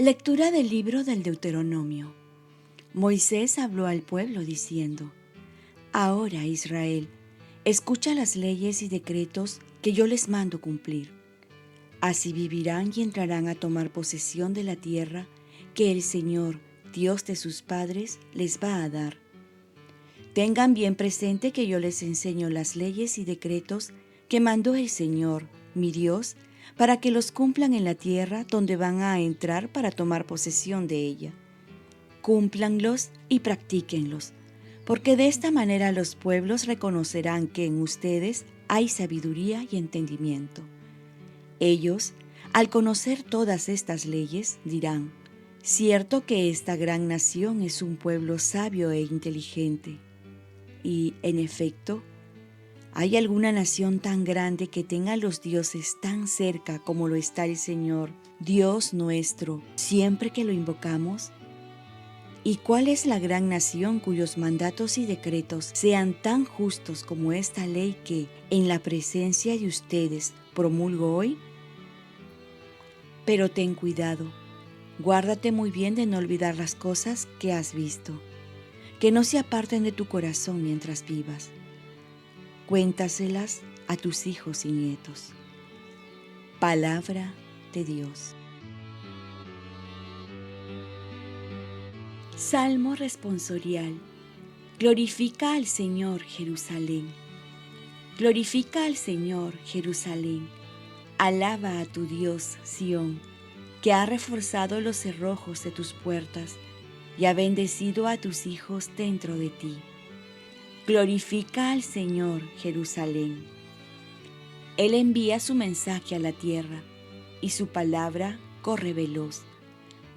Lectura del libro del Deuteronomio. Moisés habló al pueblo diciendo, Ahora Israel, escucha las leyes y decretos que yo les mando cumplir. Así vivirán y entrarán a tomar posesión de la tierra que el Señor, Dios de sus padres, les va a dar. Tengan bien presente que yo les enseño las leyes y decretos que mandó el Señor, mi Dios, para que los cumplan en la tierra donde van a entrar para tomar posesión de ella. Cúmplanlos y practíquenlos, porque de esta manera los pueblos reconocerán que en ustedes hay sabiduría y entendimiento. Ellos, al conocer todas estas leyes, dirán, cierto que esta gran nación es un pueblo sabio e inteligente. Y, en efecto, ¿Hay alguna nación tan grande que tenga a los dioses tan cerca como lo está el Señor, Dios nuestro, siempre que lo invocamos? ¿Y cuál es la gran nación cuyos mandatos y decretos sean tan justos como esta ley que, en la presencia de ustedes, promulgo hoy? Pero ten cuidado, guárdate muy bien de no olvidar las cosas que has visto, que no se aparten de tu corazón mientras vivas Cuéntaselas a tus hijos y nietos. Palabra de Dios. Salmo responsorial. Glorifica al Señor Jerusalén. Glorifica al Señor Jerusalén. Alaba a tu Dios Sión, que ha reforzado los cerrojos de tus puertas y ha bendecido a tus hijos dentro de ti. Glorifica al Señor, Jerusalén. Él envía su mensaje a la tierra y su palabra corre veloz.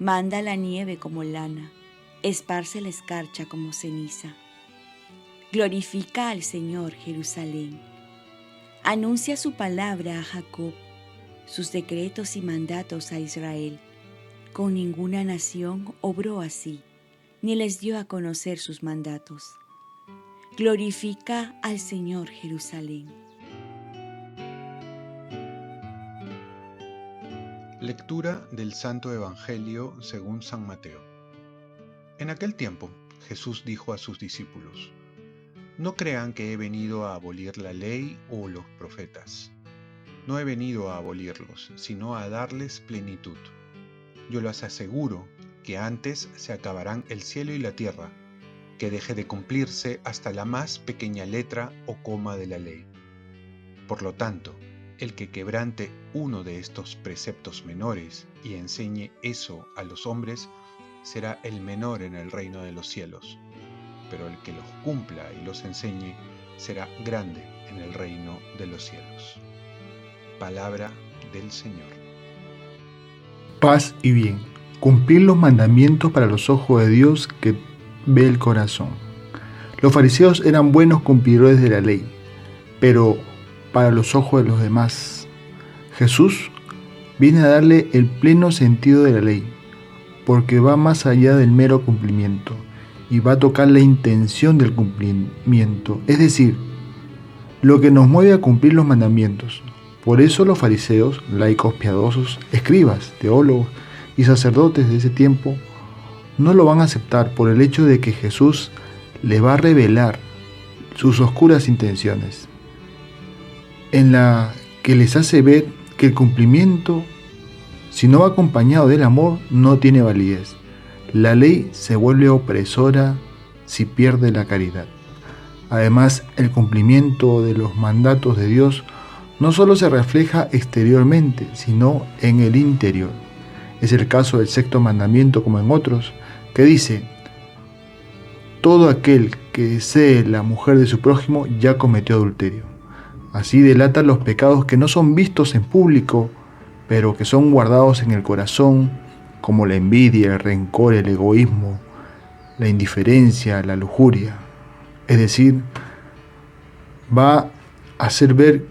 Manda la nieve como lana, esparce la escarcha como ceniza. Glorifica al Señor, Jerusalén. Anuncia su palabra a Jacob, sus decretos y mandatos a Israel. Con ninguna nación obró así, ni les dio a conocer sus mandatos. Glorifica al Señor Jerusalén. Lectura del Santo Evangelio según San Mateo. En aquel tiempo Jesús dijo a sus discípulos, No crean que he venido a abolir la ley o los profetas. No he venido a abolirlos, sino a darles plenitud. Yo les aseguro que antes se acabarán el cielo y la tierra que deje de cumplirse hasta la más pequeña letra o coma de la ley. Por lo tanto, el que quebrante uno de estos preceptos menores y enseñe eso a los hombres, será el menor en el reino de los cielos, pero el que los cumpla y los enseñe será grande en el reino de los cielos. Palabra del Señor. Paz y bien. Cumplir los mandamientos para los ojos de Dios que ve el corazón. Los fariseos eran buenos cumplidores de la ley, pero para los ojos de los demás, Jesús viene a darle el pleno sentido de la ley, porque va más allá del mero cumplimiento y va a tocar la intención del cumplimiento, es decir, lo que nos mueve a cumplir los mandamientos. Por eso los fariseos, laicos piadosos, escribas, teólogos y sacerdotes de ese tiempo no lo van a aceptar por el hecho de que Jesús le va a revelar sus oscuras intenciones, en la que les hace ver que el cumplimiento, si no va acompañado del amor, no tiene validez. La ley se vuelve opresora si pierde la caridad. Además, el cumplimiento de los mandatos de Dios no solo se refleja exteriormente, sino en el interior. Es el caso del sexto mandamiento como en otros, que dice, todo aquel que desee la mujer de su prójimo ya cometió adulterio. Así delatan los pecados que no son vistos en público, pero que son guardados en el corazón, como la envidia, el rencor, el egoísmo, la indiferencia, la lujuria. Es decir, va a hacer ver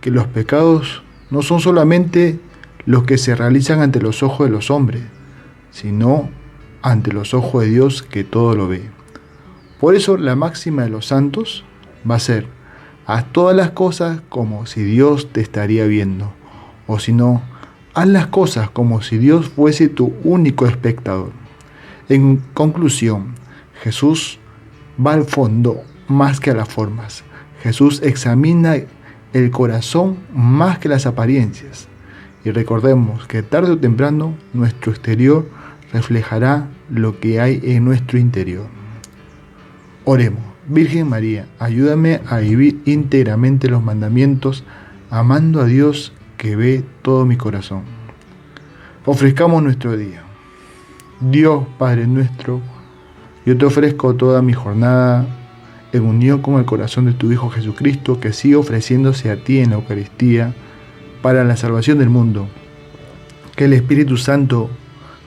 que los pecados no son solamente los que se realizan ante los ojos de los hombres, sino ante los ojos de Dios que todo lo ve. Por eso la máxima de los santos va a ser, haz todas las cosas como si Dios te estaría viendo, o si no, Haz las cosas como si Dios fuese tu único espectador. En conclusión, Jesús va al fondo más que a las formas. Jesús examina el corazón más que las apariencias. Y recordemos que tarde o temprano nuestro exterior reflejará lo que hay en nuestro interior. Oremos. Virgen María, ayúdame a vivir íntegramente los mandamientos, amando a Dios que ve todo mi corazón. Ofrezcamos nuestro día. Dios Padre nuestro, yo te ofrezco toda mi jornada en unión con el corazón de tu Hijo Jesucristo, que sigue ofreciéndose a ti en la Eucaristía para la salvación del mundo. Que el Espíritu Santo